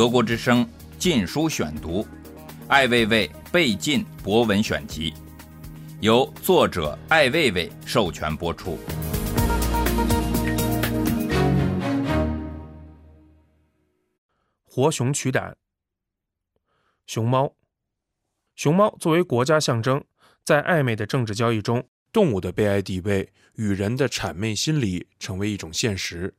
德国之声《禁书选读》，艾未未被禁博文选集，由作者艾未未授权播出。活熊取胆。熊猫，熊猫作为国家象征，在暧昧的政治交易中，动物的悲哀地位与人的谄媚心理成为一种现实。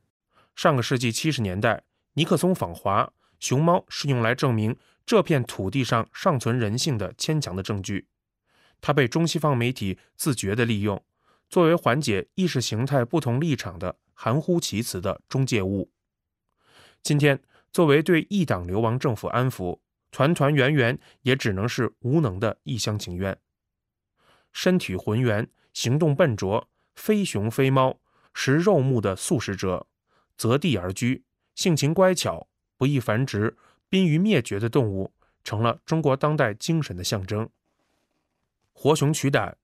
上个世纪七十年代，尼克松访华，熊猫是用来证明这片土地上尚存人性的牵强的证据。它被中西方媒体自觉地利用，作为缓解意识形态不同立场的含糊其辞的中介物。今天，作为对一党流亡政府安抚，团团圆圆也只能是无能的一厢情愿。身体浑圆，行动笨拙，非熊非猫，食肉目的素食者。择地而居，性情乖巧，不易繁殖，濒于灭绝的动物，成了中国当代精神的象征。活熊取胆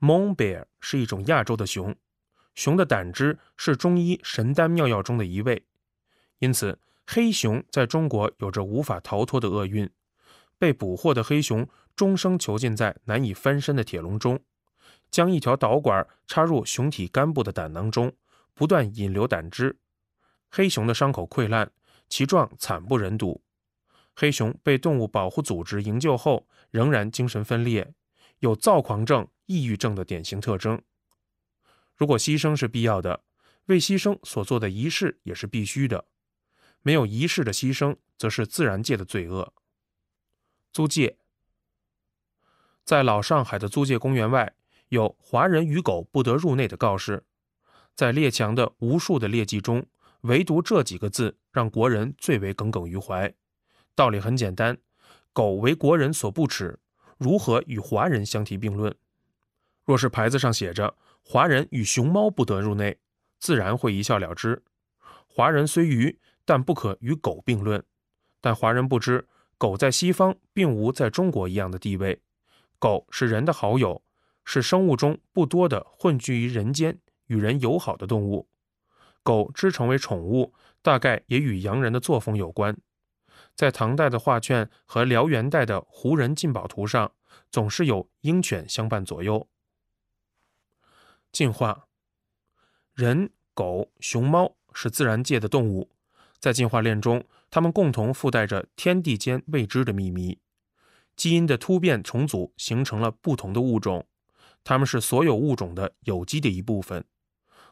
，Mon bear 是一种亚洲的熊，熊的胆汁是中医神丹妙药中的一味，因此黑熊在中国有着无法逃脱的厄运。被捕获的黑熊终生囚禁在难以翻身的铁笼中，将一条导管插入熊体肝部的胆囊中。不断引流胆汁，黑熊的伤口溃烂，其状惨不忍睹。黑熊被动物保护组织营救后，仍然精神分裂，有躁狂症、抑郁症的典型特征。如果牺牲是必要的，为牺牲所做的仪式也是必须的。没有仪式的牺牲，则是自然界的罪恶。租界，在老上海的租界公园外，有“华人与狗不得入内”的告示。在列强的无数的劣迹中，唯独这几个字让国人最为耿耿于怀。道理很简单，狗为国人所不齿，如何与华人相提并论？若是牌子上写着“华人与熊猫不得入内”，自然会一笑了之。华人虽愚，但不可与狗并论。但华人不知，狗在西方并无在中国一样的地位。狗是人的好友，是生物中不多的混居于人间。与人友好的动物，狗之成为宠物，大概也与洋人的作风有关。在唐代的画卷和辽元代的胡人进宝图上，总是有鹰犬相伴左右。进化，人、狗、熊猫是自然界的动物，在进化链中，它们共同附带着天地间未知的秘密。基因的突变重组形成了不同的物种，它们是所有物种的有机的一部分。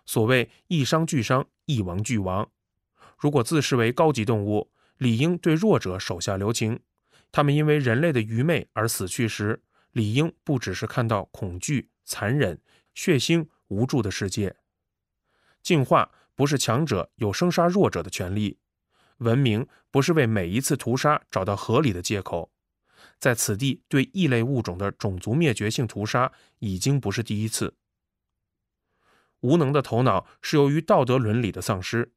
所谓一伤俱伤，一亡俱亡。如果自视为高级动物，理应对弱者手下留情。他们因为人类的愚昧而死去时，理应不只是看到恐惧、残忍、血腥、无助的世界。进化不是强者有生杀弱者的权利，文明不是为每一次屠杀找到合理的借口。在此地对异类物种的种族灭绝性屠杀已经不是第一次。无能的头脑是由于道德伦理的丧失，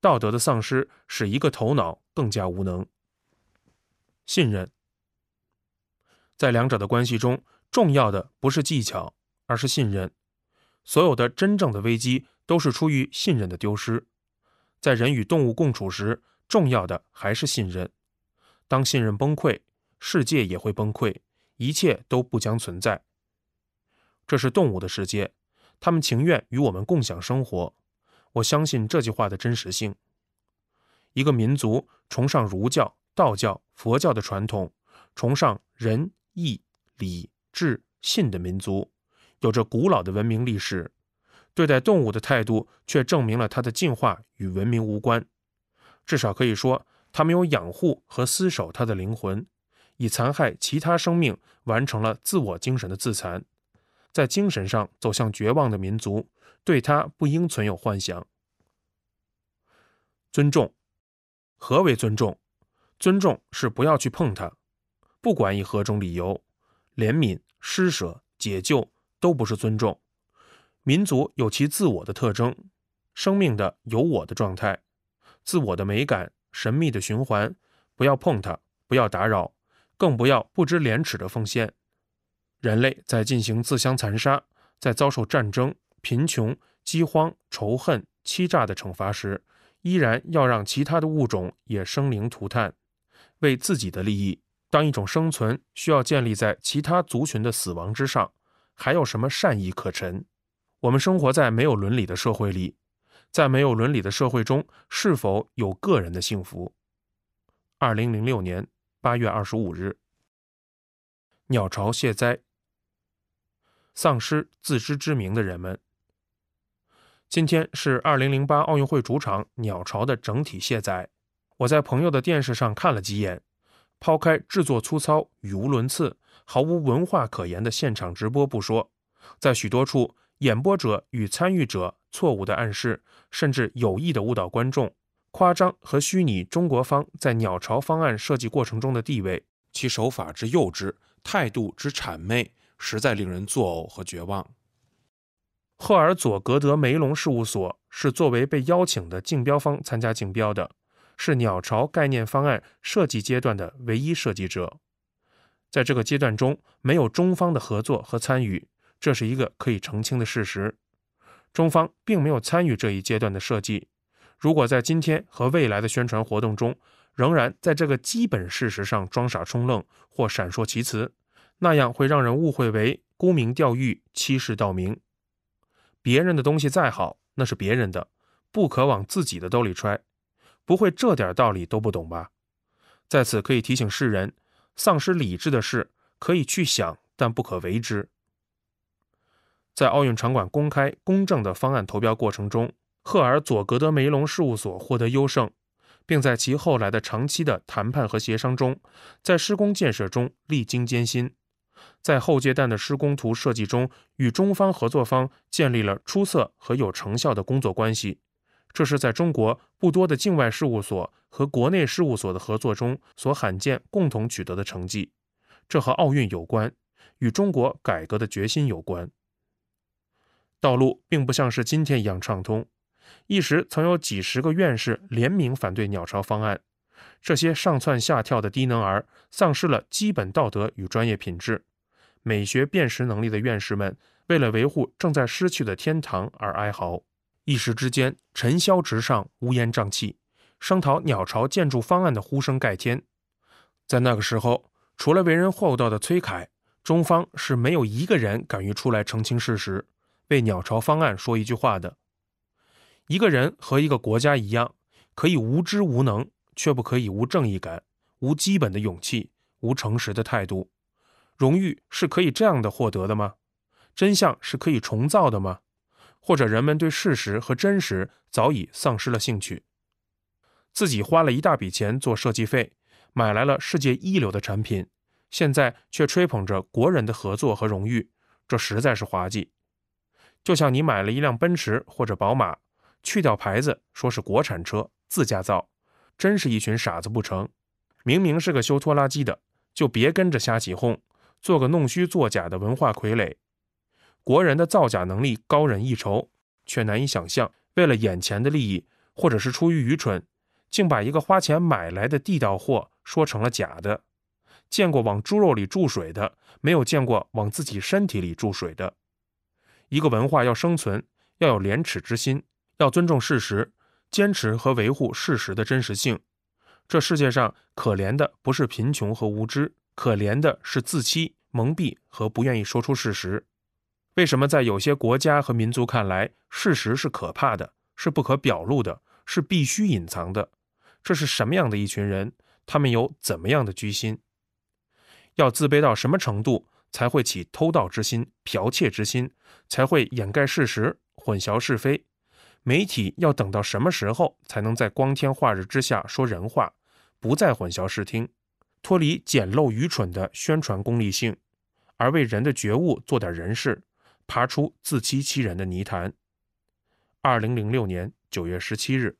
道德的丧失使一个头脑更加无能。信任，在两者的关系中，重要的不是技巧，而是信任。所有的真正的危机都是出于信任的丢失。在人与动物共处时，重要的还是信任。当信任崩溃，世界也会崩溃，一切都不将存在。这是动物的世界。他们情愿与我们共享生活，我相信这句话的真实性。一个民族崇尚儒教、道教、佛教的传统，崇尚仁义礼智信的民族，有着古老的文明历史，对待动物的态度却证明了它的进化与文明无关。至少可以说，他没有养护和厮守它的灵魂，以残害其他生命完成了自我精神的自残。在精神上走向绝望的民族，对他不应存有幻想。尊重，何为尊重？尊重是不要去碰它，不管以何种理由，怜悯、施舍、解救都不是尊重。民族有其自我的特征，生命的有我的状态，自我的美感，神秘的循环。不要碰它，不要打扰，更不要不知廉耻的奉献。人类在进行自相残杀，在遭受战争、贫穷、饥荒、仇恨、欺诈的惩罚时，依然要让其他的物种也生灵涂炭，为自己的利益。当一种生存需要建立在其他族群的死亡之上，还有什么善意可陈？我们生活在没有伦理的社会里，在没有伦理的社会中，是否有个人的幸福？二零零六年八月二十五日，鸟巢卸灾，丧失自知之明的人们。今天是二零零八奥运会主场鸟巢的整体卸载。我在朋友的电视上看了几眼。抛开制作粗糙、语无伦次、毫无文化可言的现场直播不说，在许多处，演播者与参与者错误的暗示，甚至有意的误导观众，夸张和虚拟中国方在鸟巢方案设计过程中的地位，其手法之幼稚，态度之谄媚，实在令人作呕和绝望。赫尔佐格德梅隆事务所是作为被邀请的竞标方参加竞标的。是鸟巢概念方案设计阶段的唯一设计者，在这个阶段中没有中方的合作和参与，这是一个可以澄清的事实。中方并没有参与这一阶段的设计。如果在今天和未来的宣传活动中，仍然在这个基本事实上装傻充愣或闪烁其词，那样会让人误会为沽名钓誉、欺世盗名。别人的东西再好，那是别人的，不可往自己的兜里揣。不会这点道理都不懂吧？在此可以提醒世人，丧失理智的事可以去想，但不可为之。在奥运场馆公开公正的方案投标过程中，赫尔佐格德梅隆事务所获得优胜，并在其后来的长期的谈判和协商中，在施工建设中历经艰辛，在后阶段的施工图设计中与中方合作方建立了出色和有成效的工作关系。这是在中国不多的境外事务所和国内事务所的合作中所罕见共同取得的成绩。这和奥运有关，与中国改革的决心有关。道路并不像是今天一样畅通，一时曾有几十个院士联名反对鸟巢方案。这些上窜下跳的低能儿丧失了基本道德与专业品质、美学辨识能力的院士们，为了维护正在失去的天堂而哀嚎。一时之间，尘嚣直上，乌烟瘴气，声讨鸟巢建筑方案的呼声盖天。在那个时候，除了为人厚道的崔凯，中方是没有一个人敢于出来澄清事实，为鸟巢方案说一句话的。一个人和一个国家一样，可以无知无能，却不可以无正义感、无基本的勇气、无诚实的态度。荣誉是可以这样的获得的吗？真相是可以重造的吗？或者人们对事实和真实早已丧失了兴趣，自己花了一大笔钱做设计费，买来了世界一流的产品，现在却吹捧着国人的合作和荣誉，这实在是滑稽。就像你买了一辆奔驰或者宝马，去掉牌子说是国产车，自家造，真是一群傻子不成？明明是个修拖拉机的，就别跟着瞎起哄，做个弄虚作假的文化傀儡。国人的造假能力高人一筹，却难以想象，为了眼前的利益，或者是出于愚蠢，竟把一个花钱买来的地道货说成了假的。见过往猪肉里注水的，没有见过往自己身体里注水的。一个文化要生存，要有廉耻之心，要尊重事实，坚持和维护事实的真实性。这世界上可怜的不是贫穷和无知，可怜的是自欺、蒙蔽和不愿意说出事实。为什么在有些国家和民族看来，事实是可怕的，是不可表露的，是必须隐藏的？这是什么样的一群人？他们有怎么样的居心？要自卑到什么程度，才会起偷盗之心、剽窃之心，才会掩盖事实、混淆是非？媒体要等到什么时候，才能在光天化日之下说人话，不再混淆视听，脱离简陋愚蠢的宣传功利性，而为人的觉悟做点人事？爬出自欺欺人的泥潭。二零零六年九月十七日，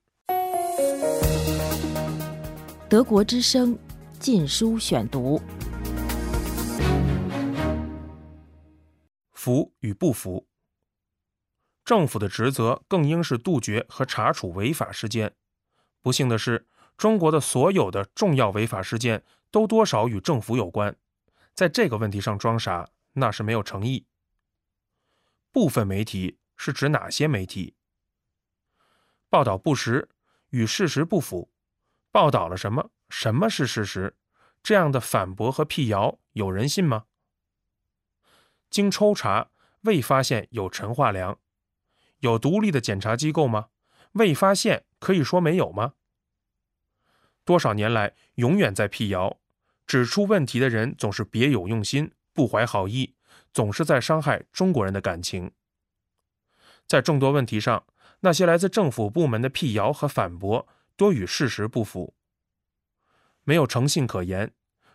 德国之声《禁书选读》：服与不服。政府的职责更应是杜绝和查处违法事件。不幸的是，中国的所有的重要违法事件都多少与政府有关。在这个问题上装傻，那是没有诚意。部分媒体是指哪些媒体？报道不实，与事实不符，报道了什么？什么是事实？这样的反驳和辟谣，有人信吗？经抽查，未发现有陈化良。有独立的检查机构吗？未发现，可以说没有吗？多少年来，永远在辟谣，指出问题的人总是别有用心，不怀好意，总是在伤害中国人的感情。在众多问题上，那些来自政府部门的辟谣和反驳，多与事实不符，没有诚信可言。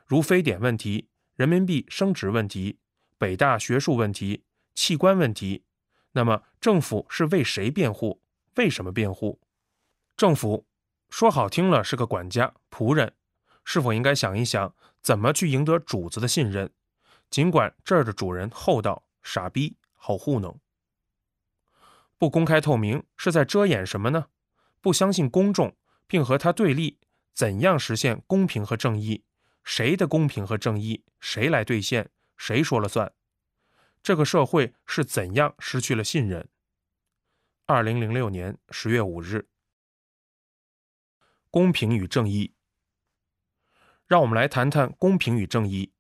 如非典问题、人民币升值问题、北大学术问题、器官问题。那么，政府是为谁辩护？为什么辩护？政府说好听了是个管家、仆人，是否应该想一想，怎么去赢得主子的信任？尽管这儿的主人厚道、傻逼、好糊弄，不公开透明是在遮掩什么呢？不相信公众，并和他对立，怎样实现公平和正义？谁的公平和正义？谁来兑现？谁说了算？这个社会是怎样失去了信任？二零零六年十月五日，公平与正义。让我们来谈谈公平与正义，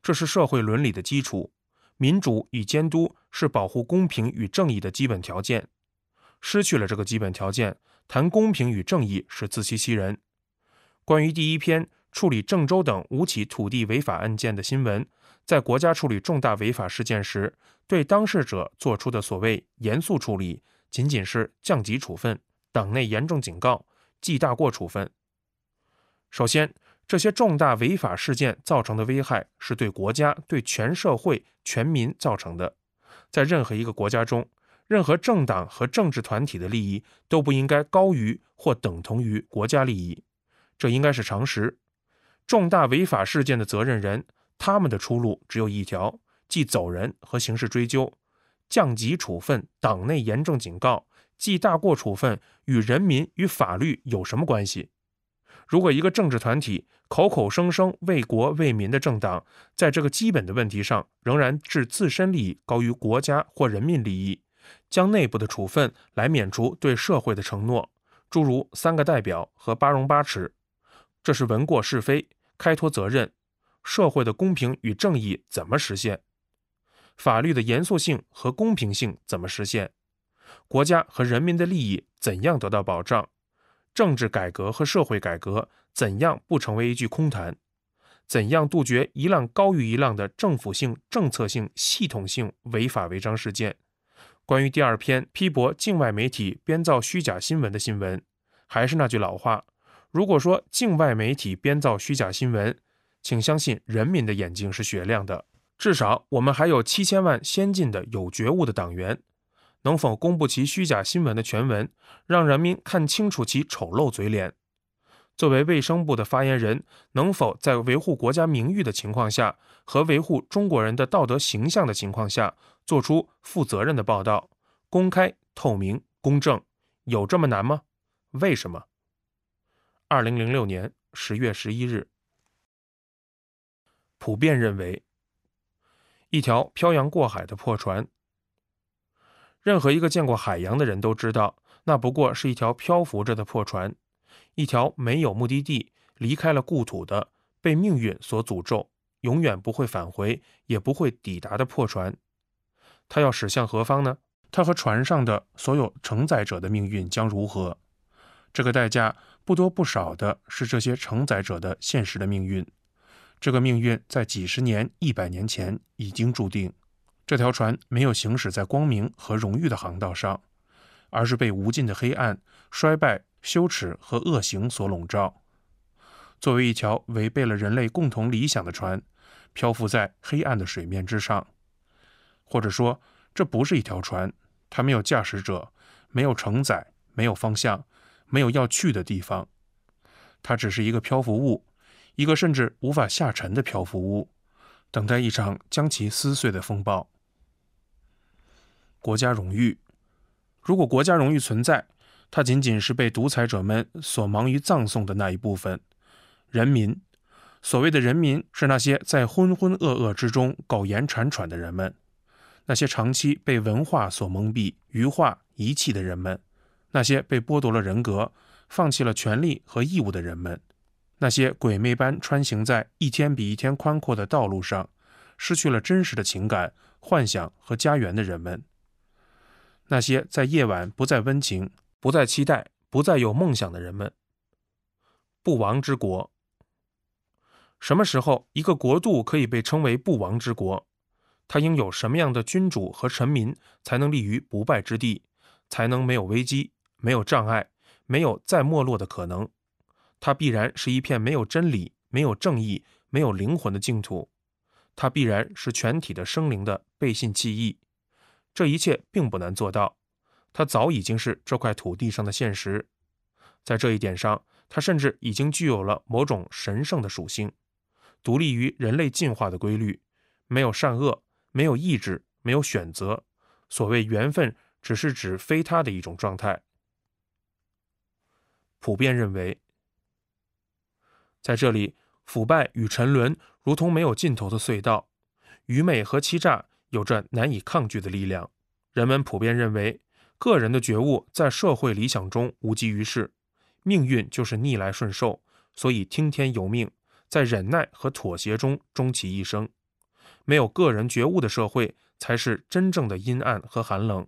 这是社会伦理的基础。民主与监督是保护公平与正义的基本条件。失去了这个基本条件，谈公平与正义是自欺欺人。关于第一篇处理郑州等五起土地违法案件的新闻。在国家处理重大违法事件时，对当事者作出的所谓严肃处理，仅仅是降级处分、党内严重警告、记大过处分。首先，这些重大违法事件造成的危害是对国家、对全社会、全民造成的。在任何一个国家中，任何政党和政治团体的利益都不应该高于或等同于国家利益，这应该是常识。重大违法事件的责任人。他们的出路只有一条，即走人和刑事追究。降级处分、党内严重警告、记大过处分与人民与法律有什么关系？如果一个政治团体口口声声为国为民的政党，在这个基本的问题上仍然置自身利益高于国家或人民利益，将内部的处分来免除对社会的承诺，诸如三个代表和八荣八耻，这是闻过是非、开脱责任。社会的公平与正义怎么实现？法律的严肃性和公平性怎么实现？国家和人民的利益怎样得到保障？政治改革和社会改革怎样不成为一句空谈？怎样杜绝一浪高于一浪的政府性、政策性、系统性违法违章事件？关于第二篇批驳境外媒体编造虚假新闻的新闻，还是那句老话：如果说境外媒体编造虚假新闻，请相信，人民的眼睛是雪亮的。至少，我们还有七千万先进的、有觉悟的党员。能否公布其虚假新闻的全文，让人民看清楚其丑陋嘴脸？作为卫生部的发言人，能否在维护国家名誉的情况下和维护中国人的道德形象的情况下，做出负责任的报道，公开、透明、公正？有这么难吗？为什么？二零零六年十月十一日。普遍认为，一条漂洋过海的破船。任何一个见过海洋的人都知道，那不过是一条漂浮着的破船，一条没有目的地、离开了故土的、被命运所诅咒、永远不会返回、也不会抵达的破船。它要驶向何方呢？它和船上的所有承载者的命运将如何？这个代价不多不少的是这些承载者的现实的命运。这个命运在几十年、一百年前已经注定。这条船没有行驶在光明和荣誉的航道上，而是被无尽的黑暗、衰败、羞耻和恶行所笼罩。作为一条违背了人类共同理想的船，漂浮在黑暗的水面之上。或者说，这不是一条船，它没有驾驶者，没有承载，没有方向，没有要去的地方。它只是一个漂浮物。一个甚至无法下沉的漂浮物，等待一场将其撕碎的风暴。国家荣誉，如果国家荣誉存在，它仅仅是被独裁者们所忙于葬送的那一部分。人民，所谓的人民，是那些在浑浑噩噩之中苟延残喘的人们，那些长期被文化所蒙蔽、愚化遗弃的人们，那些被剥夺了人格、放弃了权利和义务的人们，那些鬼魅般穿行在一天比一天宽阔的道路上，失去了真实的情感、幻想和家园的人们，那些在夜晚不再温情、不再期待、不再有梦想的人们。不亡之国。什么时候一个国度可以被称为不亡之国？它应有什么样的君主和臣民才能立于不败之地，才能没有危机、没有障碍、没有再没落的可能？它必然是一片没有真理、没有正义、没有灵魂的净土。它必然是全体的生灵的背信弃义。这一切并不难做到，它早已经是这块土地上的现实。在这一点上，它甚至已经具有了某种神圣的属性。独立于人类进化的规律，没有善恶，没有意志，没有选择。所谓缘分，只是指非他的一种状态。普遍认为，在这里，腐败与沉沦如同没有尽头的隧道，愚昧和欺诈有着难以抗拒的力量。人们普遍认为，个人的觉悟在社会理想中无济于事，命运就是逆来顺受，所以听天由命。在忍耐和妥协中终其一生，没有个人觉悟的社会才是真正的阴暗和寒冷。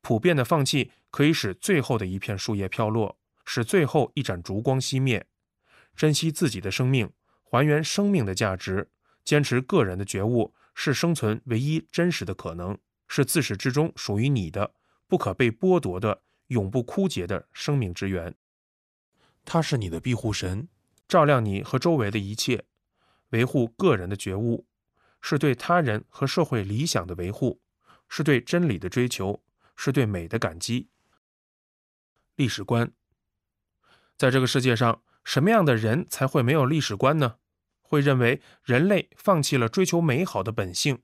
普遍的放弃可以使最后的一片树叶飘落，使最后一盏烛光熄灭。珍惜自己的生命，还原生命的价值，坚持个人的觉悟，是生存唯一真实的可能，是自始至终属于你的、不可被剥夺的、永不枯竭的生命之源。他是你的庇护神。照亮你和周围的一切，维护个人的觉悟，是对他人和社会理想的维护，是对真理的追求，是对美的感激。历史观，在这个世界上，什么样的人才会没有历史观呢？会认为人类放弃了追求美好的本性，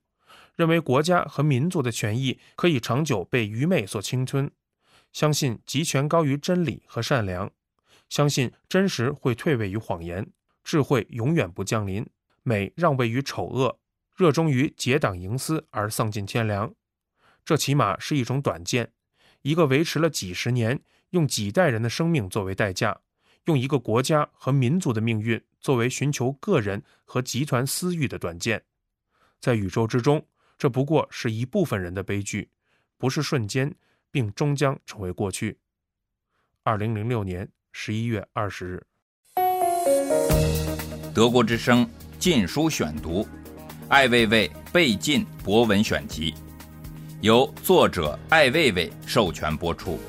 认为国家和民族的权益可以长久被愚昧所侵吞，相信集权高于真理和善良。相信真实会退位于谎言，智慧永远不降临，美让位于丑恶，热衷于结党营私而丧尽天良。这起码是一种短见，一个维持了几十年，用几代人的生命作为代价，用一个国家和民族的命运作为寻求个人和集团私欲的短见。在宇宙之中，这不过是一部分人的悲剧，不是瞬间，并终将成为过去。二零零六年。十一月二十日，《德国之声》禁书选读，《艾未未被禁博文选集》，由作者艾未未授权播出。